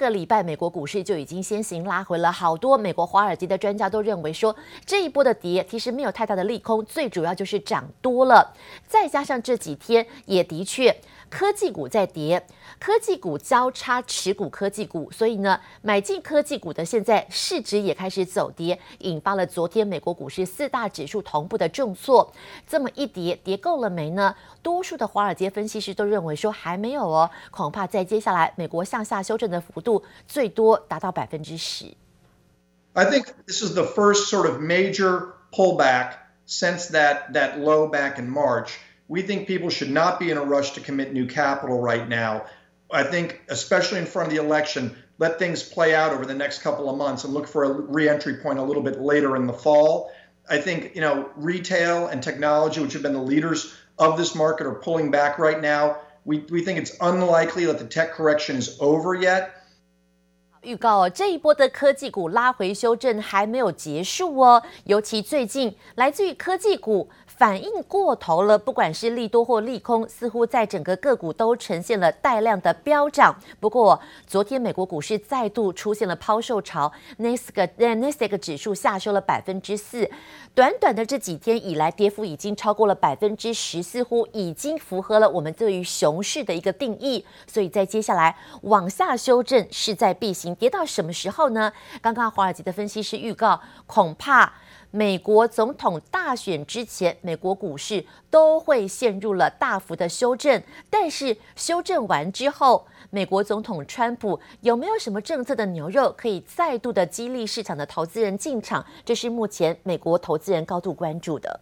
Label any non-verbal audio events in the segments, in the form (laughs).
个礼拜美国股市就已经先行拉回了，好多美国华尔街的专家都认为说，这一波的跌其实没有太大的利空，最主要就是涨多了，再加上这几天也的确。科技股在跌，科技股交叉持股科技股，所以呢，买进科技股的现在市值也开始走跌，引发了昨天美国股市四大指数同步的重挫。这么一跌，跌够了没呢？多数的华尔街分析师都认为说还没有哦，恐怕在接下来美国向下修正的幅度最多达到百分之十。I think this is the first sort of major pullback since that that low back in March. We think people should not be in a rush to commit new capital right now. I think, especially in front of the election, let things play out over the next couple of months and look for a reentry point a little bit later in the fall. I think, you know, retail and technology, which have been the leaders of this market, are pulling back right now. We, we think it's unlikely that the tech correction is over yet. 预告哦，这一波的科技股拉回修正还没有结束哦，尤其最近来自于科技股。反应过头了，不管是利多或利空，似乎在整个个股都呈现了带量的飙涨。不过，昨天美国股市再度出现了抛售潮，纳斯达克纳斯达克指数下修了百分之四。短短的这几天以来，跌幅已经超过了百分之十，似乎已经符合了我们对于熊市的一个定义。所以在接下来往下修正势在必行，跌到什么时候呢？刚刚华尔街的分析师预告，恐怕。美国总统大选之前，美国股市都会陷入了大幅的修正。但是修正完之后，美国总统川普有没有什么政策的牛肉可以再度的激励市场的投资人进场？这是目前美国投资人高度关注的。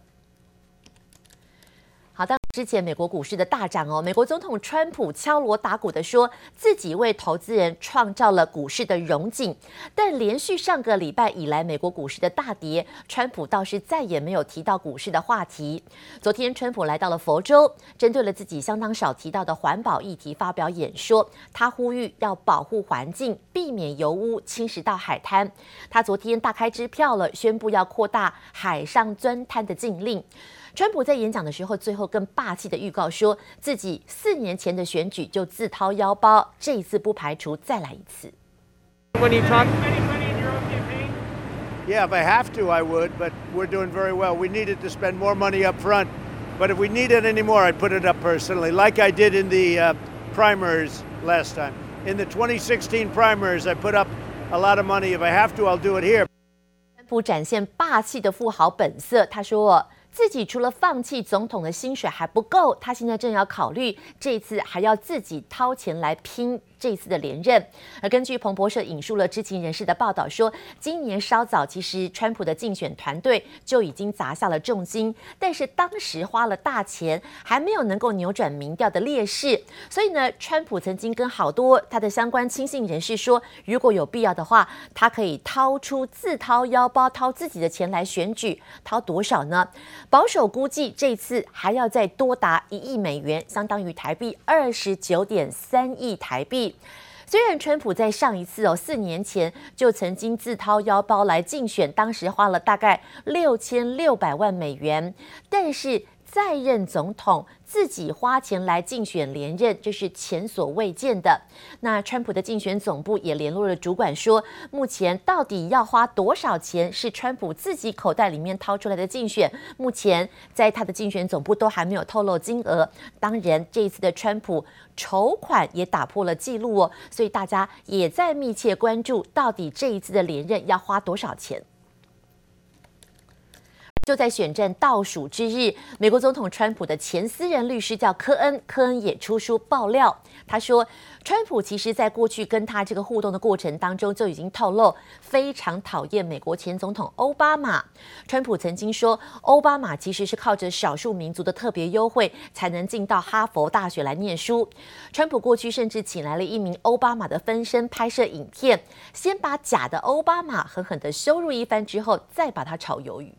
好的。之前美国股市的大涨哦，美国总统川普敲锣打鼓的说自己为投资人创造了股市的荣景，但连续上个礼拜以来，美国股市的大跌，川普倒是再也没有提到股市的话题。昨天，川普来到了佛州，针对了自己相当少提到的环保议题发表演说，他呼吁要保护环境，避免油污侵蚀到海滩。他昨天大开支票了，宣布要扩大海上钻探的禁令。川普在演讲的时候，最后更霸气的预告说自己四年前的选举就自掏腰包，这一次不排除再来一次。When you talk any money in your own campaign? Yeah, if I have to, I would, but we're doing very well. We needed to spend more money up front, but if we needed any more, I'd put it up personally, like I did in the uh, primaries last time. In the 2016 primaries, I put up a lot of money. If I have to, I'll do it here. 川普展现霸气的富豪本色，他说。自己除了放弃总统的薪水还不够，他现在正要考虑这次还要自己掏钱来拼。这次的连任，而根据彭博社引述了知情人士的报道说，今年稍早，其实川普的竞选团队就已经砸下了重金，但是当时花了大钱，还没有能够扭转民调的劣势。所以呢，川普曾经跟好多他的相关亲信人士说，如果有必要的话，他可以掏出自掏腰包，掏自己的钱来选举，掏多少呢？保守估计，这次还要再多达一亿美元，相当于台币二十九点三亿台币。虽然川普在上一次哦，四年前就曾经自掏腰包来竞选，当时花了大概六千六百万美元，但是。在任总统自己花钱来竞选连任，这是前所未见的。那川普的竞选总部也联络了主管说，目前到底要花多少钱是川普自己口袋里面掏出来的竞选，目前在他的竞选总部都还没有透露金额。当然，这一次的川普筹款也打破了记录哦，所以大家也在密切关注，到底这一次的连任要花多少钱。就在选战倒数之日，美国总统川普的前私人律师叫科恩，科恩也出书爆料。他说，川普其实在过去跟他这个互动的过程当中，就已经透露非常讨厌美国前总统欧巴马。川普曾经说，欧巴马其实是靠着少数民族的特别优惠才能进到哈佛大学来念书。川普过去甚至请来了一名欧巴马的分身拍摄影片，先把假的欧巴马狠狠地羞辱一番之后，再把他炒鱿鱼。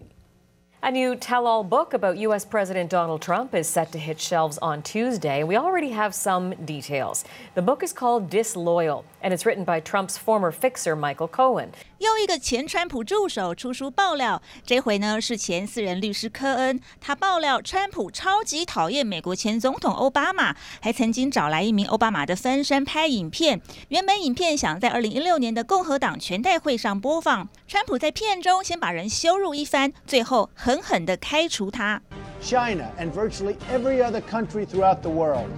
A new tell all book about U.S. President Donald Trump is set to hit shelves on Tuesday. We already have some details. The book is called Disloyal and it's written by Trump's former fixer Michael Cohen. 又一个前川普助手出书爆料，这回呢是前私人律师科恩，他爆料川普超级讨厌美国前总统奥巴马，还曾经找来一名奥巴马的分身拍影片。原本影片想在二零一六年的共和党全代会上播放，川普在片中先把人羞辱一番，最后狠狠地开除他。China and virtually every other country throughout the world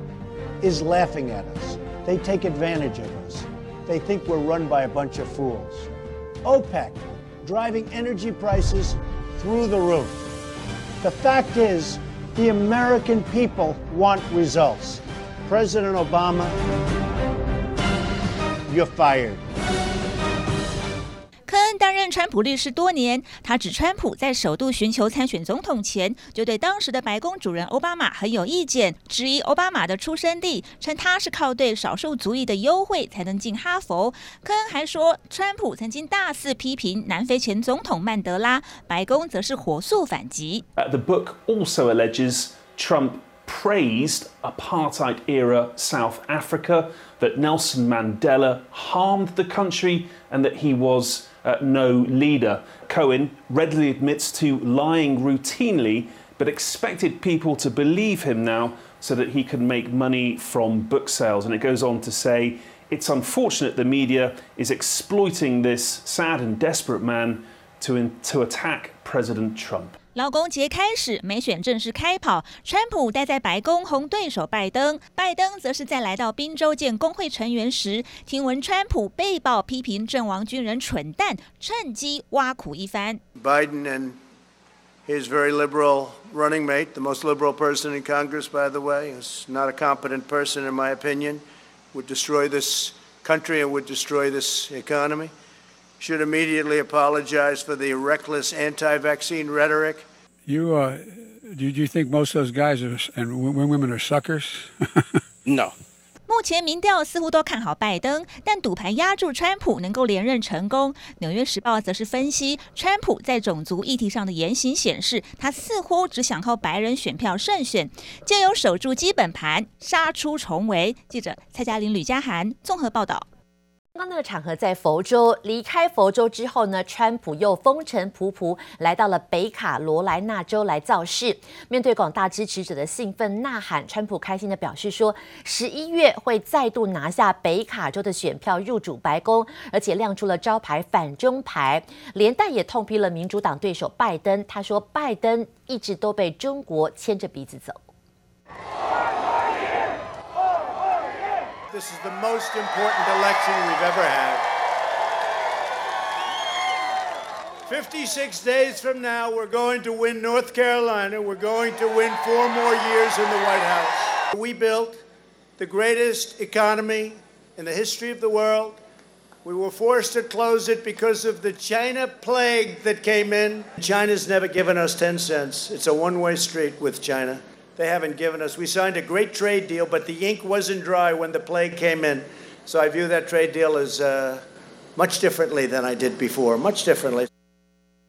is laughing at us. They take advantage of us. They think we're run by a bunch of fools. OPEC driving energy prices through the roof. The fact is, the American people want results. President Obama, you're fired. 科恩担任川普律师多年，他指川普在首度寻求参选总统前，就对当时的白宫主人奥巴马很有意见，质疑奥巴马的出生地，称他是靠对少数族裔的优惠才能进哈佛。科恩还说，川普曾经大肆批评南非前总统曼德拉，白宫则是火速反击。Uh, the book also alleges Trump praised apartheid era South Africa, that Nelson Mandela harmed the country, and that he was uh, no leader. Cohen readily admits to lying routinely, but expected people to believe him now so that he can make money from book sales. And it goes on to say it's unfortunate the media is exploiting this sad and desperate man to, in, to attack President Trump. 劳工节开始，美选正式开跑。川普待在白宫轰对手拜登，拜登则是在来到宾州见工会成员时，听闻川普被曝批评阵亡军人蠢蛋，趁机挖苦一番。Biden and his very liberal running mate, the most liberal person in Congress, by the way, is not a competent person in my opinion, would destroy this country and would destroy this economy. Should immediately apologize for the reckless anti-vaccine rhetoric. You, uh, do you think most of those guys are, and women are suckers? no. 目前民调似乎都看好拜登，但赌盘压住川普能够连任成功。纽约时报则是分析，川普在种族议题上的言行显示，他似乎只想靠白人选票胜选，借由守住基本盘，杀出重围。记者蔡嘉玲、吕嘉涵综合报道。刚刚那个场合在佛州，离开佛州之后呢，川普又风尘仆仆来到了北卡罗来纳州来造势。面对广大支持者的兴奋呐喊，川普开心地表示说，十一月会再度拿下北卡州的选票入主白宫，而且亮出了招牌反中牌，连带也痛批了民主党对手拜登。他说，拜登一直都被中国牵着鼻子走。This is the most important election we've ever had. 56 days from now, we're going to win North Carolina. We're going to win four more years in the White House. We built the greatest economy in the history of the world. We were forced to close it because of the China plague that came in. China's never given us 10 cents. It's a one way street with China They haven't given us. We signed a great trade deal, but the ink wasn't dry when the plague came in. So I view that trade deal as uh, much differently than I did before, much differently.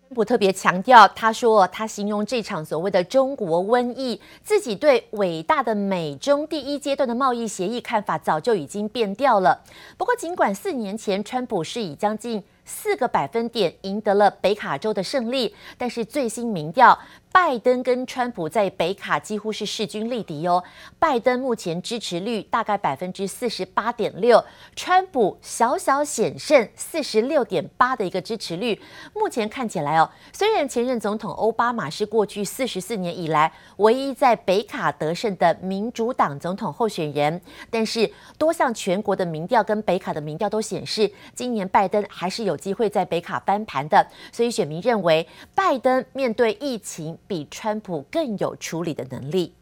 川普特别强调，他说他形容这场所谓的中国瘟疫，自己对伟大的美中第一阶段的贸易协议看法早就已经变掉了。不过，尽管四年前川普是以将近 四个百分点赢得了北卡州的胜利，但是最新民调。拜登跟川普在北卡几乎是势均力敌哦。拜登目前支持率大概百分之四十八点六，川普小小险胜四十六点八的一个支持率。目前看起来哦，虽然前任总统奥巴马是过去四十四年以来唯一在北卡得胜的民主党总统候选人，但是多项全国的民调跟北卡的民调都显示，今年拜登还是有有机会在北卡翻盘的。所以选民认为，拜登面对疫情。比川普更有处理的能力。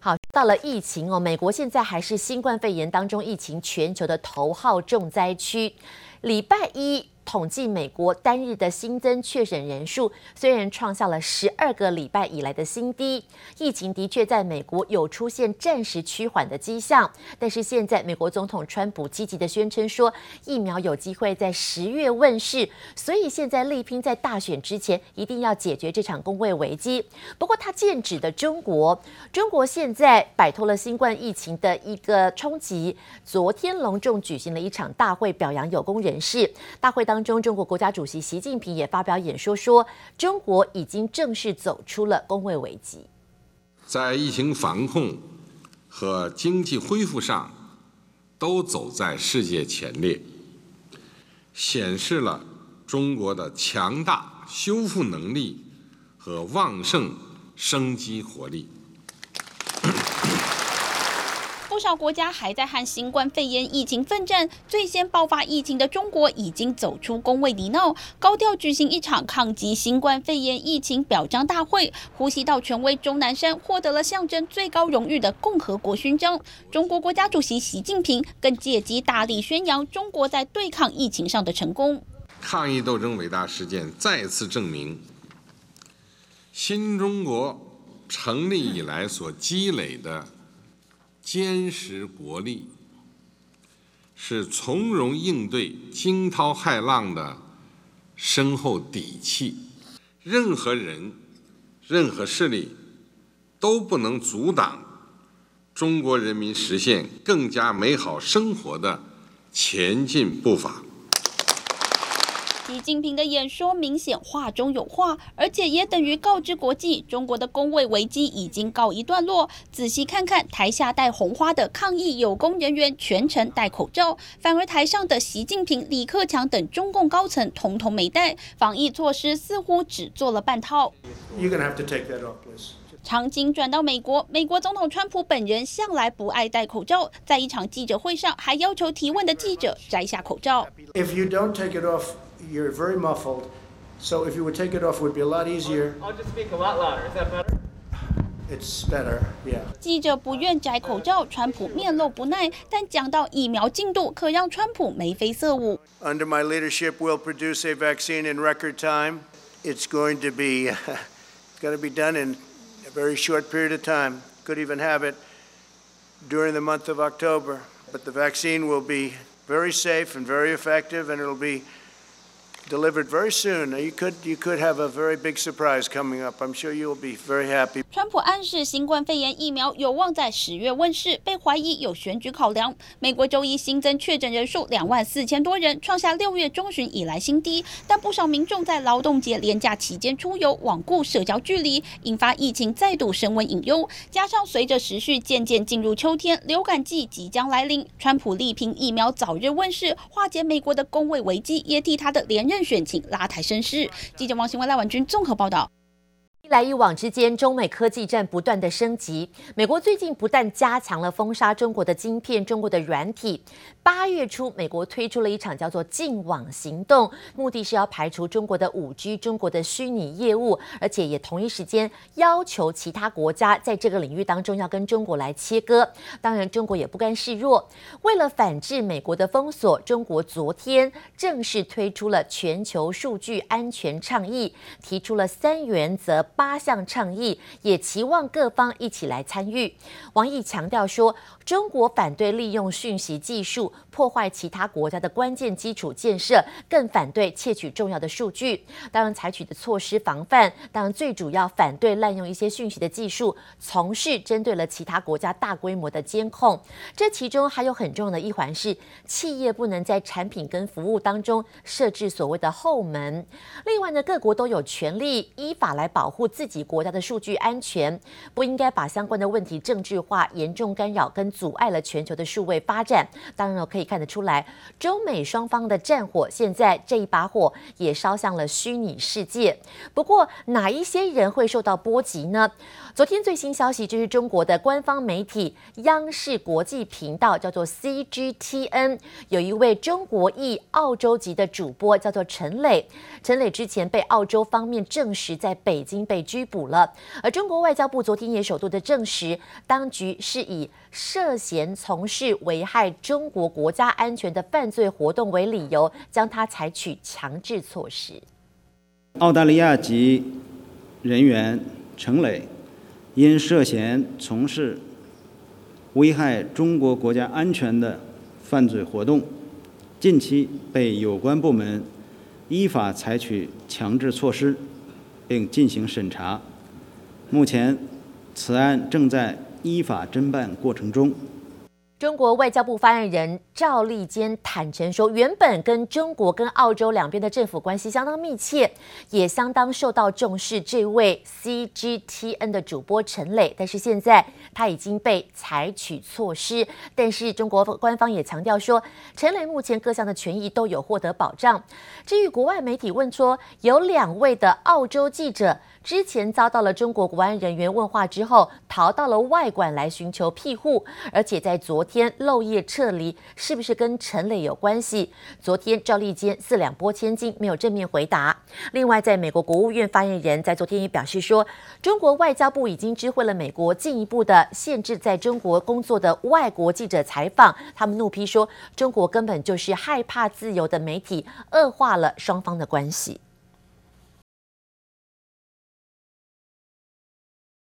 好，到了疫情哦，美国现在还是新冠肺炎当中疫情全球的头号重灾区。礼拜一。统计美国单日的新增确诊人数，虽然创下了十二个礼拜以来的新低，疫情的确在美国有出现暂时趋缓的迹象。但是现在，美国总统川普积极的宣称说，疫苗有机会在十月问世，所以现在力拼在大选之前一定要解决这场公卫危机。不过，他剑指的中国，中国现在摆脱了新冠疫情的一个冲击，昨天隆重举行了一场大会，表扬有功人士。大会当中，中国国家主席习近平也发表演说说，中国已经正式走出了工位危机，在疫情防控和经济恢复上，都走在世界前列，显示了中国的强大修复能力和旺盛生机活力。不少国家还在和新冠肺炎疫情奋战，最先爆发疫情的中国已经走出工位泥淖，高调举行一场抗击新冠肺炎疫情表彰大会。呼吸道权威钟南山获得了象征最高荣誉的共和国勋章。中国国家主席习近平更借机大力宣扬中国在对抗疫情上的成功。抗疫斗争伟大事件再次证明，新中国成立以来所积累的。坚实国力是从容应对惊涛骇浪的深厚底气，任何人、任何势力都不能阻挡中国人民实现更加美好生活的前进步伐。习近平的演说明显话中有话，而且也等于告知国际，中国的工位危机已经告一段落。仔细看看台下戴红花的抗议有功人员，全程戴口罩；反而台上的习近平、李克强等中共高层统统没戴，防疫措施似乎只做了半套。场景转到美国，美国总统川普本人向来不爱戴口罩，在一场记者会上还要求提问的记者摘下口罩。If you don't take it off You're very muffled, so if you would take it off, it would be a lot easier. I'll just speak a lot louder. Is that better? It's better, yeah. 记者不愿摘口罩，川普面露不耐，但讲到疫苗进度，可让川普眉飞色舞。Under my leadership, we'll produce a vaccine in record time. It's going to be, (laughs) it's going to be done in a very short period of time. Could even have it during the month of October. But the vaccine will be very safe and very effective, and it'll be Delivered very soon. You could you could have a very big surprise coming up. I'm sure you will be very happy. 川普暗示新冠肺炎疫苗有望在十月问世，被怀疑有选举考量。美国周一新增确诊人数两万四千多人，创下六月中旬以来新低。但不少民众在劳动节连假期间出游，罔顾社交距离，引发疫情再度升温隐忧。加上随着时序渐渐进入秋天，流感季即将来临，川普力拼疫苗早日问世，化解美国的工卫危机，也替他的连任任选情拉抬声势。记者王新文、赖婉君综合报道。来一往之间，中美科技战不断的升级。美国最近不但加强了封杀中国的晶片、中国的软体。八月初，美国推出了一场叫做“净网行动”，目的是要排除中国的五 G、中国的虚拟业务，而且也同一时间要求其他国家在这个领域当中要跟中国来切割。当然，中国也不甘示弱，为了反制美国的封锁，中国昨天正式推出了全球数据安全倡议，提出了三原则。八项倡议，也期望各方一起来参与。王毅强调说，中国反对利用讯息技术破坏其他国家的关键基础建设，更反对窃取重要的数据。当然，采取的措施防范，当然最主要反对滥用一些讯息的技术，从事针对了其他国家大规模的监控。这其中还有很重要的一环是，企业不能在产品跟服务当中设置所谓的后门。另外呢，各国都有权利依法来保护。自己国家的数据安全，不应该把相关的问题政治化，严重干扰跟阻碍了全球的数位发展。当然了，可以看得出来，中美双方的战火，现在这一把火也烧向了虚拟世界。不过，哪一些人会受到波及呢？昨天最新消息就是中国的官方媒体央视国际频道叫做 CGTN，有一位中国裔澳洲籍的主播叫做陈磊。陈磊之前被澳洲方面证实在北京被拘捕了，而中国外交部昨天也首度的证实，当局是以涉嫌从事危害中国国家安全的犯罪活动为理由，将他采取强制措施。澳大利亚籍人员陈磊。因涉嫌从事危害中国国家安全的犯罪活动，近期被有关部门依法采取强制措施，并进行审查。目前，此案正在依法侦办过程中。中国外交部发言人赵立坚坦诚说，原本跟中国跟澳洲两边的政府关系相当密切，也相当受到重视。这位 CGTN 的主播陈磊，但是现在他已经被采取措施。但是中国官方也强调说，陈磊目前各项的权益都有获得保障。至于国外媒体问说，有两位的澳洲记者。之前遭到了中国国安人员问话之后，逃到了外馆来寻求庇护，而且在昨天漏夜撤离，是不是跟陈磊有关系？昨天赵立坚四两拨千斤，没有正面回答。另外，在美国国务院发言人，在昨天也表示说，中国外交部已经知会了美国，进一步的限制在中国工作的外国记者采访。他们怒批说，中国根本就是害怕自由的媒体，恶化了双方的关系。